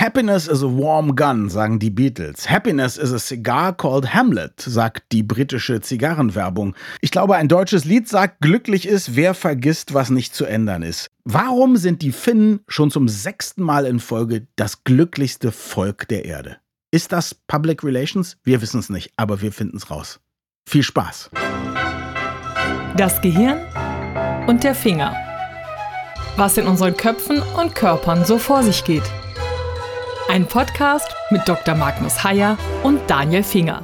Happiness is a warm gun, sagen die Beatles. Happiness is a cigar called Hamlet, sagt die britische Zigarrenwerbung. Ich glaube, ein deutsches Lied sagt, glücklich ist, wer vergisst, was nicht zu ändern ist. Warum sind die Finnen schon zum sechsten Mal in Folge das glücklichste Volk der Erde? Ist das Public Relations? Wir wissen es nicht, aber wir finden es raus. Viel Spaß. Das Gehirn und der Finger. Was in unseren Köpfen und Körpern so vor sich geht. Ein Podcast mit Dr. Magnus Heyer und Daniel Finger.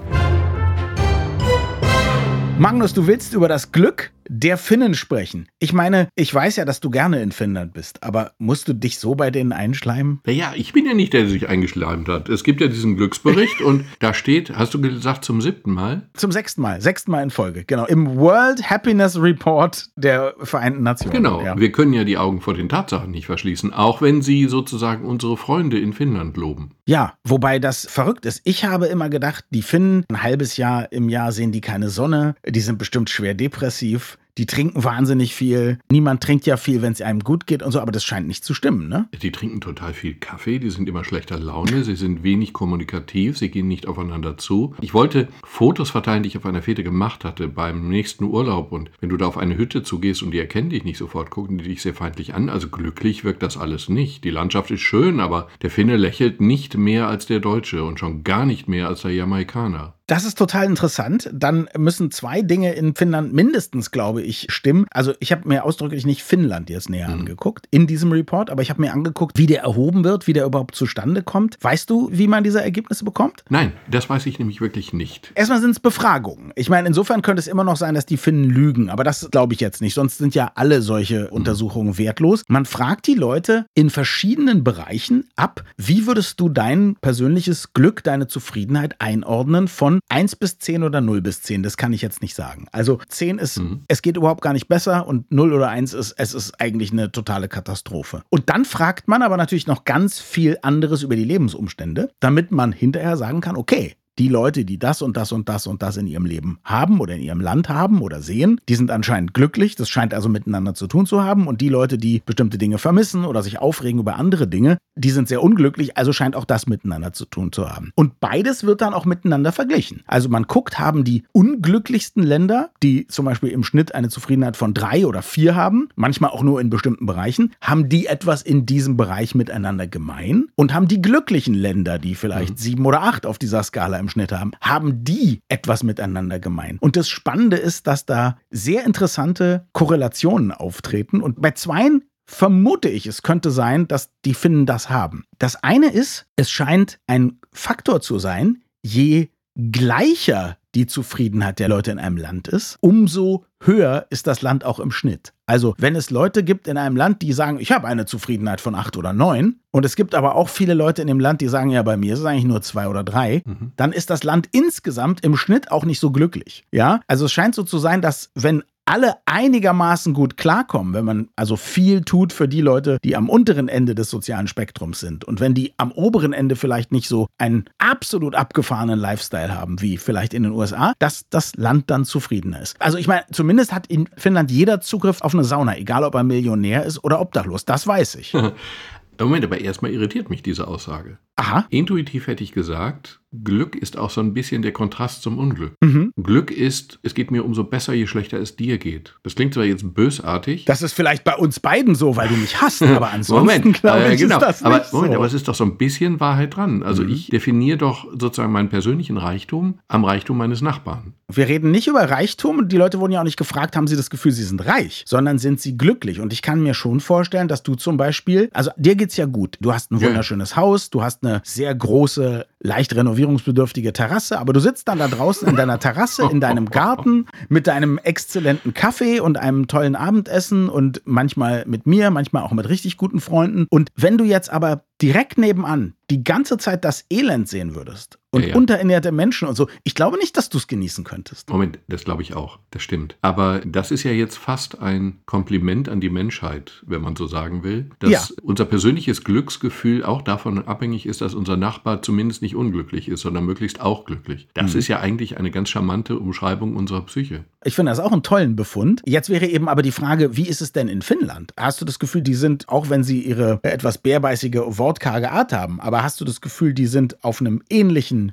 Magnus, du willst über das Glück der Finnen sprechen. Ich meine, ich weiß ja, dass du gerne in Finnland bist, aber musst du dich so bei denen einschleimen? Naja, ich bin ja nicht der, der sich eingeschleimt hat. Es gibt ja diesen Glücksbericht und da steht, hast du gesagt, zum siebten Mal? Zum sechsten Mal, sechsten Mal in Folge, genau. Im World Happiness Report der Vereinten Nationen. Genau, ja. wir können ja die Augen vor den Tatsachen nicht verschließen, auch wenn sie sozusagen unsere Freunde in Finnland loben. Ja, wobei das verrückt ist. Ich habe immer gedacht, die Finnen, ein halbes Jahr im Jahr sehen die keine Sonne, die sind bestimmt schwer depressiv die trinken wahnsinnig viel. Niemand trinkt ja viel, wenn es einem gut geht und so, aber das scheint nicht zu stimmen, ne? Die trinken total viel Kaffee, die sind immer schlechter Laune, sie sind wenig kommunikativ, sie gehen nicht aufeinander zu. Ich wollte Fotos verteilen, die ich auf einer Fete gemacht hatte beim nächsten Urlaub und wenn du da auf eine Hütte zugehst und die erkennen dich nicht sofort, gucken die dich sehr feindlich an. Also glücklich wirkt das alles nicht. Die Landschaft ist schön, aber der Finne lächelt nicht mehr als der Deutsche und schon gar nicht mehr als der Jamaikaner. Das ist total interessant. Dann müssen zwei Dinge in Finnland mindestens, glaube ich, stimmen. Also ich habe mir ausdrücklich nicht Finnland jetzt näher mhm. angeguckt in diesem Report, aber ich habe mir angeguckt, wie der erhoben wird, wie der überhaupt zustande kommt. Weißt du, wie man diese Ergebnisse bekommt? Nein, das weiß ich nämlich wirklich nicht. Erstmal sind es Befragungen. Ich meine, insofern könnte es immer noch sein, dass die Finnen lügen, aber das glaube ich jetzt nicht. Sonst sind ja alle solche mhm. Untersuchungen wertlos. Man fragt die Leute in verschiedenen Bereichen ab, wie würdest du dein persönliches Glück, deine Zufriedenheit einordnen von von 1 bis 10 oder 0 bis 10, das kann ich jetzt nicht sagen. Also 10 ist, mhm. es geht überhaupt gar nicht besser und 0 oder 1 ist, es ist eigentlich eine totale Katastrophe. Und dann fragt man aber natürlich noch ganz viel anderes über die Lebensumstände, damit man hinterher sagen kann, okay, die Leute, die das und das und das und das in ihrem Leben haben oder in ihrem Land haben oder sehen, die sind anscheinend glücklich. Das scheint also miteinander zu tun zu haben. Und die Leute, die bestimmte Dinge vermissen oder sich aufregen über andere Dinge, die sind sehr unglücklich. Also scheint auch das miteinander zu tun zu haben. Und beides wird dann auch miteinander verglichen. Also man guckt, haben die unglücklichsten Länder, die zum Beispiel im Schnitt eine Zufriedenheit von drei oder vier haben, manchmal auch nur in bestimmten Bereichen, haben die etwas in diesem Bereich miteinander gemein und haben die glücklichen Länder, die vielleicht mhm. sieben oder acht auf dieser Skala im Schnitt haben, haben die etwas miteinander gemein. Und das Spannende ist, dass da sehr interessante Korrelationen auftreten. Und bei zweien vermute ich, es könnte sein, dass die Finnen das haben. Das eine ist, es scheint ein Faktor zu sein, je gleicher die Zufriedenheit der Leute in einem Land ist, umso höher ist das Land auch im Schnitt. Also wenn es Leute gibt in einem Land, die sagen, ich habe eine Zufriedenheit von acht oder neun, und es gibt aber auch viele Leute in dem Land, die sagen, ja, bei mir ist es eigentlich nur zwei oder drei, mhm. dann ist das Land insgesamt im Schnitt auch nicht so glücklich. Ja, also es scheint so zu sein, dass wenn alle einigermaßen gut klarkommen, wenn man also viel tut für die Leute, die am unteren Ende des sozialen Spektrums sind. Und wenn die am oberen Ende vielleicht nicht so einen absolut abgefahrenen Lifestyle haben, wie vielleicht in den USA, dass das Land dann zufriedener ist. Also ich meine, zumindest hat in Finnland jeder Zugriff auf eine Sauna, egal ob er Millionär ist oder obdachlos. Das weiß ich. Moment, aber erstmal irritiert mich diese Aussage. Aha. Intuitiv hätte ich gesagt, Glück ist auch so ein bisschen der Kontrast zum Unglück. Mhm. Glück ist, es geht mir umso besser, je schlechter es dir geht. Das klingt zwar jetzt bösartig. Das ist vielleicht bei uns beiden so, weil du mich hast, aber ansonsten glaube äh, ich, genau. ist das aber, nicht Moment, so. aber es ist doch so ein bisschen Wahrheit dran. Also mhm. ich definiere doch sozusagen meinen persönlichen Reichtum am Reichtum meines Nachbarn. Wir reden nicht über Reichtum und die Leute wurden ja auch nicht gefragt, haben sie das Gefühl, sie sind reich, sondern sind sie glücklich. Und ich kann mir schon vorstellen, dass du zum Beispiel, also dir geht's ja gut. Du hast ein wunderschönes ja. Haus, du hast eine sehr große, leicht renovierungsbedürftige Terrasse, aber du sitzt dann da draußen in deiner Terrasse, in deinem Garten mit deinem exzellenten Kaffee und einem tollen Abendessen und manchmal mit mir, manchmal auch mit richtig guten Freunden. Und wenn du jetzt aber direkt nebenan die ganze Zeit das Elend sehen würdest und ja, ja. unterernährte Menschen und so, ich glaube nicht, dass du es genießen könntest. Moment, das glaube ich auch, das stimmt. Aber das ist ja jetzt fast ein Kompliment an die Menschheit, wenn man so sagen will, dass ja. unser persönliches Glücksgefühl auch davon abhängig ist, dass unser Nachbar zumindest nicht unglücklich ist, sondern möglichst auch glücklich. Das Mhm. ist ja eigentlich eine ganz charmante Umschreibung unserer Psyche. Ich finde das auch einen tollen Befund. Jetzt wäre eben aber die Frage, wie ist es denn in Finnland? Hast du das Gefühl, die sind, auch wenn sie ihre etwas bärbeißige, wortkarge Art haben, aber hast du das Gefühl, die sind auf einem ähnlichen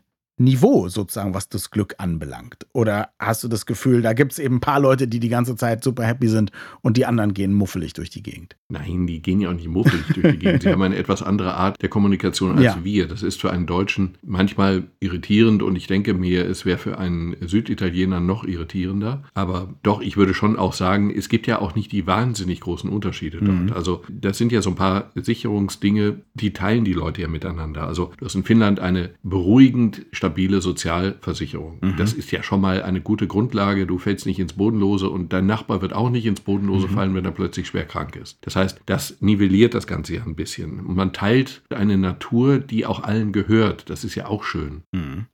Niveau sozusagen, was das Glück anbelangt? Oder hast du das Gefühl, da gibt es eben ein paar Leute, die die ganze Zeit super happy sind und die anderen gehen muffelig durch die Gegend? Nein, die gehen ja auch nicht muffelig durch die Gegend. Sie haben eine etwas andere Art der Kommunikation als Ja. wir. Das ist für einen Deutschen manchmal irritierend und ich denke mir, es wäre für einen Süditaliener noch irritierender. Aber doch, ich würde schon auch sagen, es gibt ja auch nicht die wahnsinnig großen Unterschiede dort. Also das sind ja so ein paar Sicherungsdinge, die teilen die Leute ja miteinander. Also du hast in Finnland eine beruhigend stabile Sozialversicherung. Das ist ja schon mal eine gute Grundlage. Du fällst nicht ins Bodenlose und dein Nachbar wird auch nicht ins Bodenlose fallen, wenn er plötzlich schwer krank ist. Das heißt, das nivelliert das Ganze ja ein bisschen. Und man teilt eine Natur, die auch allen gehört. Das ist ja auch schön.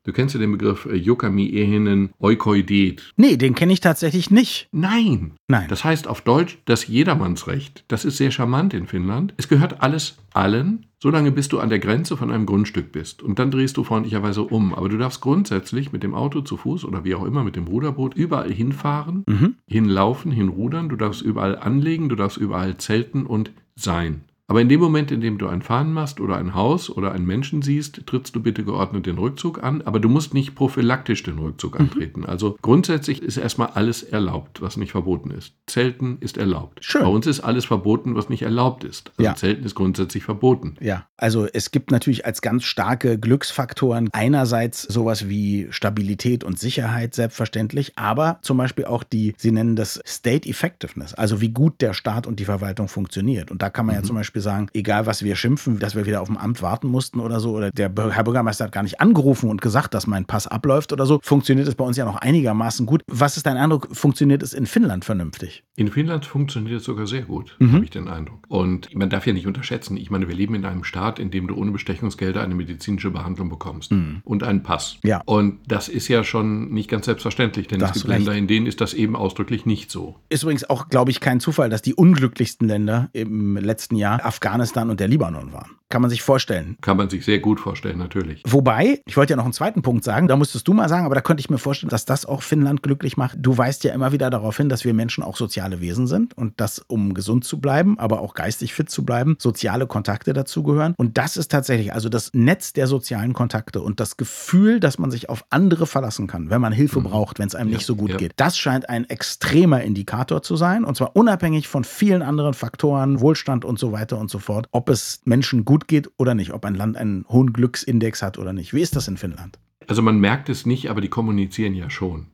Du kennst ja den Begriff äh, Jokami Ehinen Eukoidet. Nee, den kenne ich tatsächlich nicht. Nein. Nein. Das heißt auf Deutsch das Jedermannsrecht. Das ist sehr charmant in Finnland. Es gehört alles allen, solange bis du an der Grenze von einem Grundstück bist. Und dann drehst du freundlicherweise um. Aber du darfst grundsätzlich mit dem Auto zu Fuß oder wie auch immer mit dem Ruderboot überall hinfahren, Mhm. hinlaufen, hinrudern. Du darfst überall anlegen, du darfst überall zelten und sein. Aber in dem Moment, in dem du ein Fahnenmast oder ein Haus oder einen Menschen siehst, trittst du bitte geordnet den Rückzug an, aber du musst nicht prophylaktisch den Rückzug antreten. Also grundsätzlich ist erstmal alles erlaubt, was nicht verboten ist. Zelten ist erlaubt. Schön. Bei uns ist alles verboten, was nicht erlaubt ist. Also Ja. Zelten ist grundsätzlich verboten. Ja, also es gibt natürlich als ganz starke Glücksfaktoren einerseits sowas wie Stabilität und Sicherheit, selbstverständlich, aber zum Beispiel auch die, sie nennen das State Effectiveness, also wie gut der Staat und die Verwaltung funktioniert. Und da kann man ja zum Beispiel sagen, egal was wir schimpfen, dass wir wieder auf dem Amt warten mussten oder so, oder der Herr Bürgermeister hat gar nicht angerufen und gesagt, dass mein Pass abläuft oder so, funktioniert es bei uns ja noch einigermaßen gut. Was ist dein Eindruck, funktioniert es in Finnland vernünftig? In Finnland funktioniert es sogar sehr gut, Mhm. habe ich den Eindruck. Und man darf ja nicht unterschätzen, ich meine, wir leben in einem Staat, in dem du ohne Bestechungsgelder eine medizinische Behandlung bekommst und einen Pass. Mhm. Ja. Und das ist ja schon nicht ganz selbstverständlich, denn Da es gibt recht. Länder, in denen ist das eben ausdrücklich nicht so. Ist übrigens auch, glaube ich, kein Zufall, dass die unglücklichsten Länder im letzten Jahr Afghanistan und der Libanon waren. Kann man sich vorstellen. Kann man sich sehr gut vorstellen, natürlich. Wobei, ich wollte ja noch einen zweiten Punkt sagen, da musstest du mal sagen, aber da könnte ich mir vorstellen, dass das auch Finnland glücklich macht. Du weist ja immer wieder darauf hin, dass wir Menschen auch soziale Wesen sind und dass, um gesund zu bleiben, aber auch geistig fit zu bleiben, soziale Kontakte dazugehören. Und das ist tatsächlich, also das Netz der sozialen Kontakte und das Gefühl, dass man sich auf andere verlassen kann, wenn man Hilfe braucht, wenn es einem Ja, nicht so gut ja. geht. Das scheint ein extremer Indikator zu sein und zwar unabhängig von vielen anderen Faktoren, Wohlstand und so weiter und so fort, ob es Menschen gut geht oder nicht, ob ein Land einen hohen Glücksindex hat oder nicht. Wie ist das in Finnland? Also man merkt es nicht, aber die kommunizieren ja schon.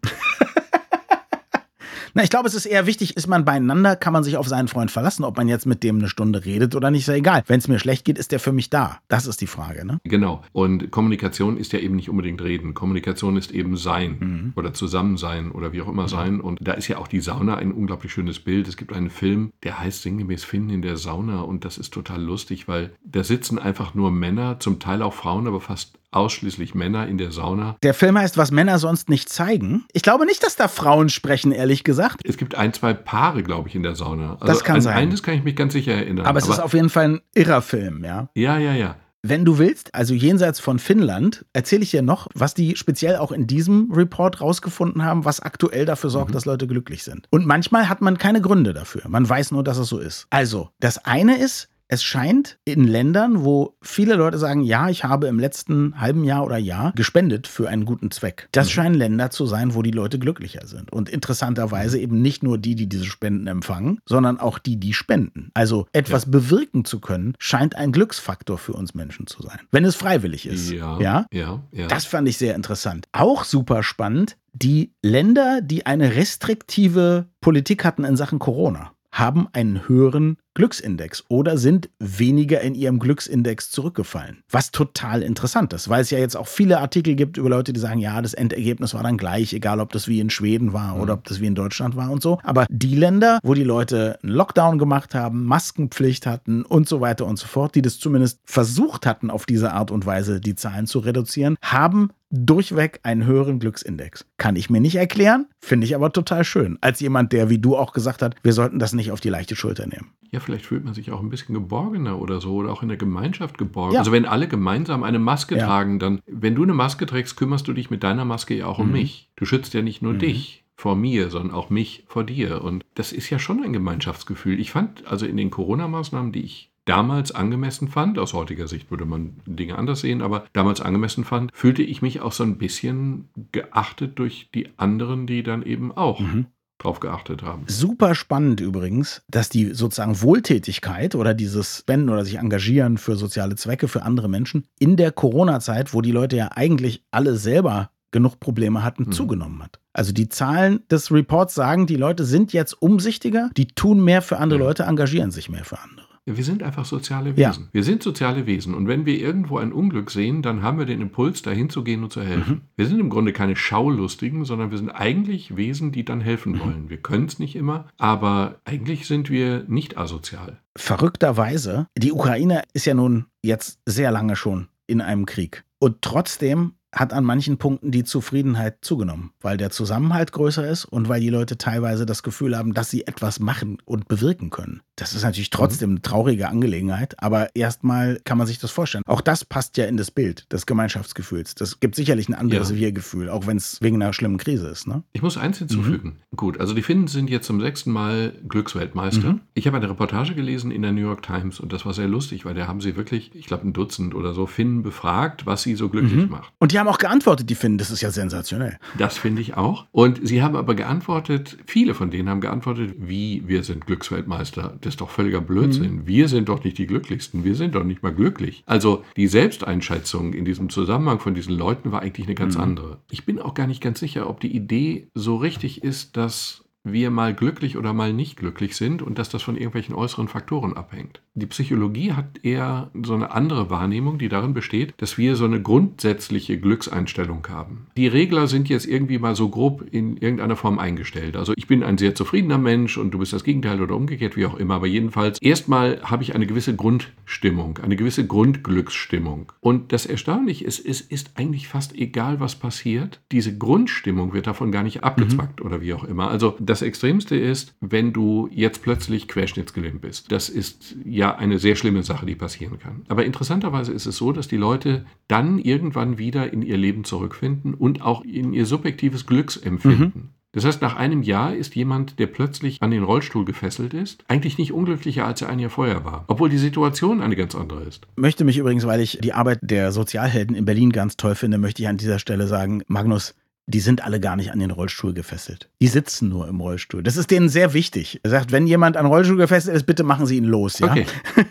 Na, ich glaube, es ist eher wichtig, ist man beieinander, kann man sich auf seinen Freund verlassen, ob man jetzt mit dem eine Stunde redet oder nicht, ist ja egal. Wenn es mir schlecht geht, ist der für mich da. Das ist die Frage, ne? Genau. Und Kommunikation ist ja eben nicht unbedingt reden. Kommunikation ist eben sein Mhm. oder Zusammensein oder wie auch immer sein. Und da ist ja auch die Sauna ein unglaublich schönes Bild. Es gibt einen Film, der heißt sinngemäß Finden in der Sauna. Und das ist total lustig, weil da sitzen einfach nur Männer, zum Teil auch Frauen, aber fast ausschließlich Männer in der Sauna. Der Film heißt, was Männer sonst nicht zeigen. Ich glaube nicht, dass da Frauen sprechen, ehrlich gesagt. Es gibt ein, zwei Paare, glaube ich, in der Sauna. Also Das kann an sein. Eines kann ich mich ganz sicher erinnern. Aber es ist auf jeden Fall ein irrer Film, ja. ja, ja, ja. Wenn du willst, also jenseits von Finnland, erzähle ich dir noch, was die speziell auch in diesem Report rausgefunden haben, was aktuell dafür sorgt, dass Leute glücklich sind. Und manchmal hat man keine Gründe dafür. Man weiß nur, dass es so ist. Also, das eine ist, es scheint in Ländern, wo viele Leute sagen, ja, ich habe im letzten halben Jahr oder Jahr gespendet für einen guten Zweck. Das scheinen Länder zu sein, wo die Leute glücklicher sind. Und interessanterweise eben nicht nur die, die diese Spenden empfangen, sondern auch die, die spenden. Also etwas bewirken zu können, scheint ein Glücksfaktor für uns Menschen zu sein. Wenn es freiwillig ist. Ja, ja? ja, ja. Das fand ich sehr interessant. Auch super spannend, die Länder, die eine restriktive Politik hatten in Sachen Corona, haben einen höheren Glücksindex oder sind weniger in ihrem Glücksindex zurückgefallen. Was total interessant ist, weil es ja jetzt auch viele Artikel gibt über Leute, die sagen, ja, das Endergebnis war dann gleich, egal ob das wie in Schweden war oder ob das wie in Deutschland war und so. Aber die Länder, wo die Leute einen Lockdown gemacht haben, Maskenpflicht hatten und so weiter und so fort, die das zumindest versucht hatten, auf diese Art und Weise die Zahlen zu reduzieren, haben durchweg einen höheren Glücksindex. Kann ich mir nicht erklären, finde ich aber total schön. Als jemand, der, wie du auch gesagt hast, wir sollten das nicht auf die leichte Schulter nehmen. Ja, vielleicht fühlt man sich auch ein bisschen geborgener oder so oder auch in der Gemeinschaft geborgen. Ja. Also wenn alle gemeinsam eine Maske ja. tragen, dann, wenn du eine Maske trägst, kümmerst du dich mit deiner Maske ja auch um mhm. mich. Du schützt ja nicht nur mhm. dich vor mir, sondern auch mich vor dir. Und das ist ja schon ein Gemeinschaftsgefühl. Ich fand also in den Corona-Maßnahmen, die ich damals angemessen fand, aus heutiger Sicht würde man Dinge anders sehen, aber damals angemessen fand, fühlte ich mich auch so ein bisschen geachtet durch die anderen, die dann eben auch mhm drauf geachtet haben. Super spannend übrigens, dass die sozusagen Wohltätigkeit oder dieses Spenden oder sich engagieren für soziale Zwecke für andere Menschen in der Corona-Zeit, wo die Leute ja eigentlich alle selber genug Probleme hatten, mhm. zugenommen hat. Also die Zahlen des Reports sagen, die Leute sind jetzt umsichtiger, die tun mehr für andere Leute, engagieren sich mehr für andere. Wir sind einfach soziale Wesen. Ja. Wir sind soziale Wesen. Und wenn wir irgendwo ein Unglück sehen, dann haben wir den Impuls, dahin zu gehen und zu helfen. Mhm. Wir sind im Grunde keine Schaulustigen, sondern wir sind eigentlich Wesen, die dann helfen mhm. wollen. Wir können es nicht immer, aber eigentlich sind wir nicht asozial. Verrückterweise, die Ukraine ist ja nun jetzt sehr lange schon in einem Krieg. Und trotzdem hat an manchen Punkten die Zufriedenheit zugenommen, weil der Zusammenhalt größer ist und weil die Leute teilweise das Gefühl haben, dass sie etwas machen und bewirken können. Das ist natürlich trotzdem eine traurige Angelegenheit, aber erstmal kann man sich das vorstellen. Auch das passt ja in das Bild des Gemeinschaftsgefühls. Das gibt sicherlich ein anderes ja. Wir-Gefühl, auch wenn es wegen einer schlimmen Krise ist. Ne? Ich muss eins hinzufügen. Mhm. Gut, also die Finnen sind jetzt zum sechsten Mal Glücksweltmeister. Mhm. Ich habe eine Reportage gelesen in der New York Times und das war sehr lustig, weil da haben sie wirklich, ich glaube, ein Dutzend oder so Finnen befragt, was sie so glücklich mhm. macht. Und die haben auch geantwortet, die Finnen. Das ist ja sensationell. Das finde ich auch. Und sie haben aber geantwortet, viele von denen haben geantwortet, wie wir sind Glücksweltmeister das ist doch völliger Blödsinn. Mhm. Wir sind doch nicht die Glücklichsten. Wir sind doch nicht mal glücklich. Also die Selbsteinschätzung in diesem Zusammenhang von diesen Leuten war eigentlich eine ganz mhm. andere. Ich bin auch gar nicht ganz sicher, ob die Idee so richtig ist, dass wir mal glücklich oder mal nicht glücklich sind und dass das von irgendwelchen äußeren Faktoren abhängt. Die Psychologie hat eher so eine andere Wahrnehmung, die darin besteht, dass wir so eine grundsätzliche Glückseinstellung haben. Die Regler sind jetzt irgendwie mal so grob in irgendeiner Form eingestellt. Also ich bin ein sehr zufriedener Mensch und du bist das Gegenteil oder umgekehrt, wie auch immer. Aber jedenfalls, erstmal habe ich eine gewisse Grundstimmung, eine gewisse Grundglücksstimmung. Und das Erstaunliche ist, es ist eigentlich fast egal, was passiert. Diese Grundstimmung wird davon gar nicht abgezwackt mhm. oder wie auch immer. Also das Extremste ist, wenn du jetzt plötzlich querschnittsgelähmt bist. Das ist ja eine sehr schlimme Sache, die passieren kann. Aber interessanterweise ist es so, dass die Leute dann irgendwann wieder in ihr Leben zurückfinden und auch in ihr subjektives Glücksempfinden. Mhm. Das heißt, nach einem Jahr ist jemand, der plötzlich an den Rollstuhl gefesselt ist, eigentlich nicht unglücklicher, als er ein Jahr vorher war. Obwohl die Situation eine ganz andere ist. Möchte mich übrigens, weil ich die Arbeit der Sozialhelden in Berlin ganz toll finde, möchte ich an dieser Stelle sagen, Magnus, die sind alle gar nicht an den Rollstuhl gefesselt. Die sitzen nur im Rollstuhl. Das ist denen sehr wichtig. Er sagt, wenn jemand an den Rollstuhl gefesselt ist, bitte machen Sie ihn los. Ja? Okay.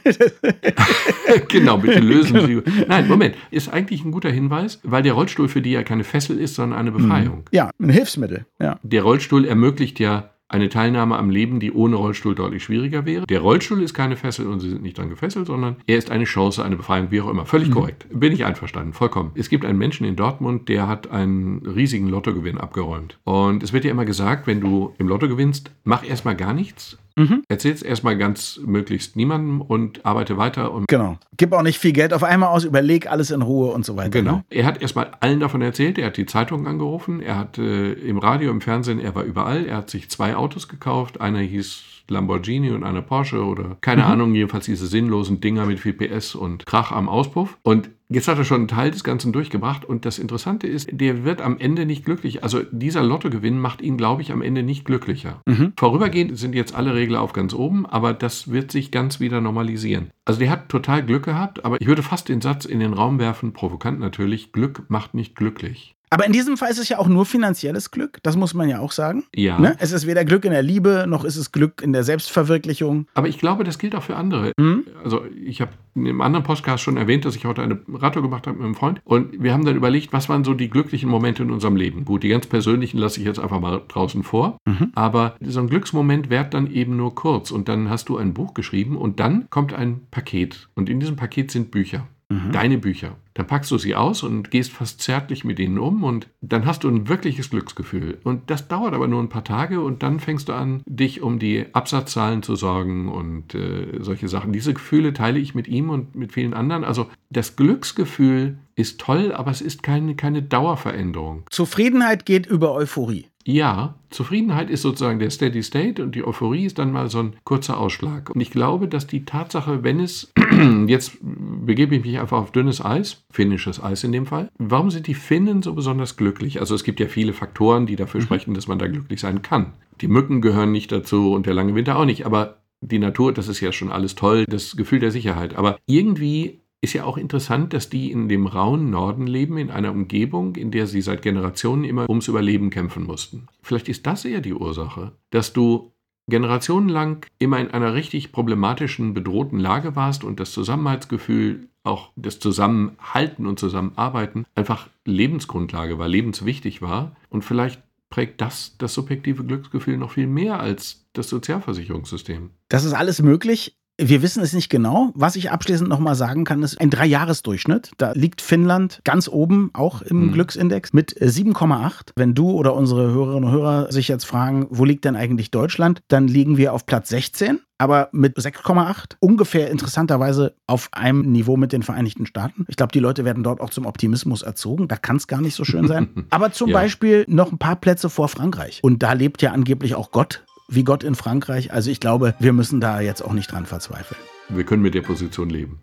genau, bitte lösen Sie. Nein, Moment. Ist eigentlich ein guter Hinweis, weil der Rollstuhl für die ja keine Fessel ist, sondern eine Befreiung. Ja, ein Hilfsmittel. Ja. Der Rollstuhl ermöglicht ja eine Teilnahme am Leben, die ohne Rollstuhl deutlich schwieriger wäre. Der Rollstuhl ist keine Fessel und Sie sind nicht dran gefesselt, sondern er ist eine Chance, eine Befreiung, wie auch immer. Völlig mhm. korrekt. Bin ich einverstanden, vollkommen. Es gibt einen Menschen in Dortmund, der hat einen riesigen Lottogewinn abgeräumt. Und es wird ja immer gesagt, wenn du im Lotto gewinnst, mach erstmal gar nichts, Mhm. Erzähl es erstmal ganz möglichst niemandem und arbeite weiter. Und genau. Gib auch nicht viel Geld auf einmal aus, überleg alles in Ruhe und so weiter. Genau. Ne? Er hat erstmal allen davon erzählt, er hat die Zeitungen angerufen, er hat äh, im Radio, im Fernsehen, er war überall, er hat sich zwei Autos gekauft. Einer hieß Lamborghini und eine Porsche oder keine mhm. Ahnung, jedenfalls diese sinnlosen Dinger mit viel PS und Krach am Auspuff. Und Jetzt hat er schon einen Teil des Ganzen durchgebracht und das Interessante ist, der wird am Ende nicht glücklich. Also dieser Lottogewinn macht ihn, glaube ich, am Ende nicht glücklicher. Mhm. Vorübergehend sind jetzt alle Regler auf ganz oben, aber das wird sich ganz wieder normalisieren. Also der hat total Glück gehabt, aber ich würde fast den Satz in den Raum werfen, provokant natürlich, Glück macht nicht glücklich. Aber in diesem Fall ist es ja auch nur finanzielles Glück, das muss man ja auch sagen. Ja. Ne? Es ist weder Glück in der Liebe, noch ist es Glück in der Selbstverwirklichung. Aber ich glaube, das gilt auch für andere. Mhm. Also ich habe in einem anderen Podcast schon erwähnt, dass ich heute eine Radtour gemacht habe mit einem Freund. Und wir haben dann überlegt, was waren so die glücklichen Momente in unserem Leben. Gut, die ganz persönlichen lasse ich jetzt einfach mal draußen vor. Mhm. Aber so ein Glücksmoment währt dann eben nur kurz. Und dann hast du ein Buch geschrieben und dann kommt ein Paket. Und in diesem Paket sind Bücher. Mhm. deine Bücher. Dann packst du sie aus und gehst fast zärtlich mit ihnen um und dann hast du ein wirkliches Glücksgefühl. Und das dauert aber nur ein paar Tage und dann fängst du an, dich um die Absatzzahlen zu sorgen und äh, solche Sachen. Diese Gefühle teile ich mit ihm und mit vielen anderen. Also das Glücksgefühl ist toll, aber es ist keine, keine Dauerveränderung. Zufriedenheit geht über Euphorie. Ja, Zufriedenheit ist sozusagen der Steady State und die Euphorie ist dann mal so ein kurzer Ausschlag. Und ich glaube, dass die Tatsache, wenn es, jetzt begebe ich mich einfach auf dünnes Eis, finnisches Eis in dem Fall, warum sind die Finnen so besonders glücklich? Also es gibt ja viele Faktoren, die dafür mhm. sprechen, dass man da glücklich sein kann. Die Mücken gehören nicht dazu und der lange Winter auch nicht, aber die Natur, das ist ja schon alles toll, das Gefühl der Sicherheit. Aber irgendwie ist ja auch interessant, dass die in dem rauen Norden leben, in einer Umgebung, in der sie seit Generationen immer ums Überleben kämpfen mussten. Vielleicht ist das eher die Ursache, dass du generationenlang immer in einer richtig problematischen, bedrohten Lage warst und das Zusammenhaltsgefühl, auch das Zusammenhalten und Zusammenarbeiten einfach Lebensgrundlage war, lebenswichtig war. Und vielleicht prägt das das subjektive Glücksgefühl noch viel mehr als das Sozialversicherungssystem. Das ist alles möglich. Wir wissen es nicht genau. Was ich abschließend nochmal sagen kann, ist ein Dreijahresdurchschnitt. Da liegt Finnland ganz oben, auch im mhm. Glücksindex, mit 7,8. Wenn du oder unsere Hörerinnen und Hörer sich jetzt fragen, wo liegt denn eigentlich Deutschland, dann liegen wir auf Platz 16 aber mit 6,8 ungefähr interessanterweise auf einem Niveau mit den Vereinigten Staaten. Ich glaube, die Leute werden dort auch zum Optimismus erzogen. Da kann es gar nicht so schön sein. Aber zum ja. Beispiel noch ein paar Plätze vor Frankreich. Und da lebt ja angeblich auch Gott wie Gott in Frankreich. Also ich glaube, wir müssen da jetzt auch nicht dran verzweifeln. Wir können mit der Position leben.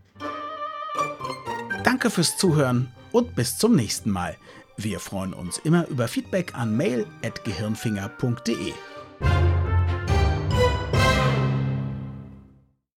Danke fürs Zuhören und bis zum nächsten Mal. Wir freuen uns immer über Feedback an mail.gehirnfinger.de.